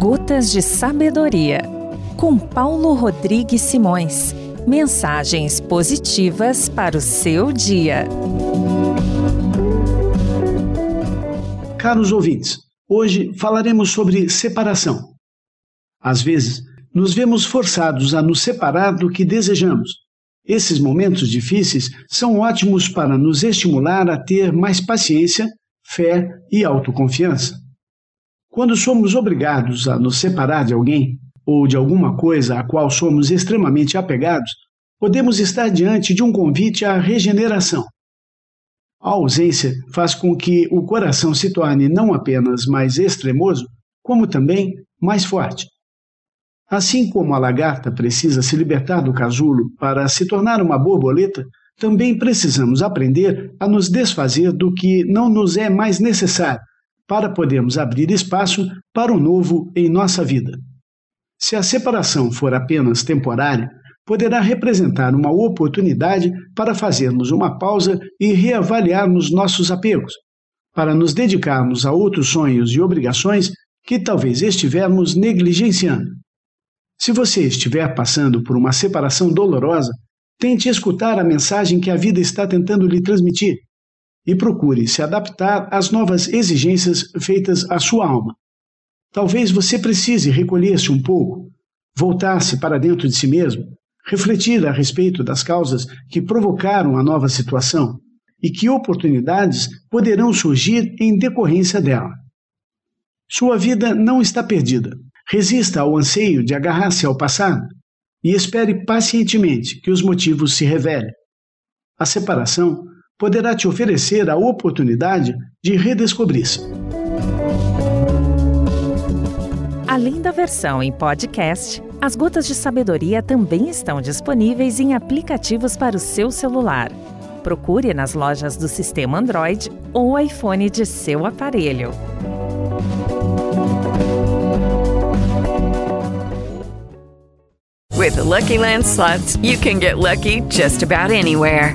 Gotas de Sabedoria, com Paulo Rodrigues Simões. Mensagens positivas para o seu dia. Caros ouvintes, hoje falaremos sobre separação. Às vezes, nos vemos forçados a nos separar do que desejamos. Esses momentos difíceis são ótimos para nos estimular a ter mais paciência, fé e autoconfiança. Quando somos obrigados a nos separar de alguém ou de alguma coisa a qual somos extremamente apegados, podemos estar diante de um convite à regeneração. A ausência faz com que o coração se torne não apenas mais extremoso, como também mais forte. Assim como a lagarta precisa se libertar do casulo para se tornar uma borboleta, também precisamos aprender a nos desfazer do que não nos é mais necessário para podermos abrir espaço para o novo em nossa vida. Se a separação for apenas temporária, poderá representar uma oportunidade para fazermos uma pausa e reavaliarmos nossos apegos, para nos dedicarmos a outros sonhos e obrigações que talvez estivermos negligenciando. Se você estiver passando por uma separação dolorosa, tente escutar a mensagem que a vida está tentando lhe transmitir e procure se adaptar às novas exigências feitas à sua alma. Talvez você precise recolher-se um pouco, voltar-se para dentro de si mesmo, refletir a respeito das causas que provocaram a nova situação e que oportunidades poderão surgir em decorrência dela. Sua vida não está perdida. Resista ao anseio de agarrar-se ao passado e espere pacientemente que os motivos se revelem. A separação poderá te oferecer a oportunidade de redescobrir-se. Além da versão em podcast, as Gotas de Sabedoria também estão disponíveis em aplicativos para o seu celular. Procure nas lojas do sistema Android ou iPhone de seu aparelho. With the Lucky Land slots, you can get lucky just about anywhere.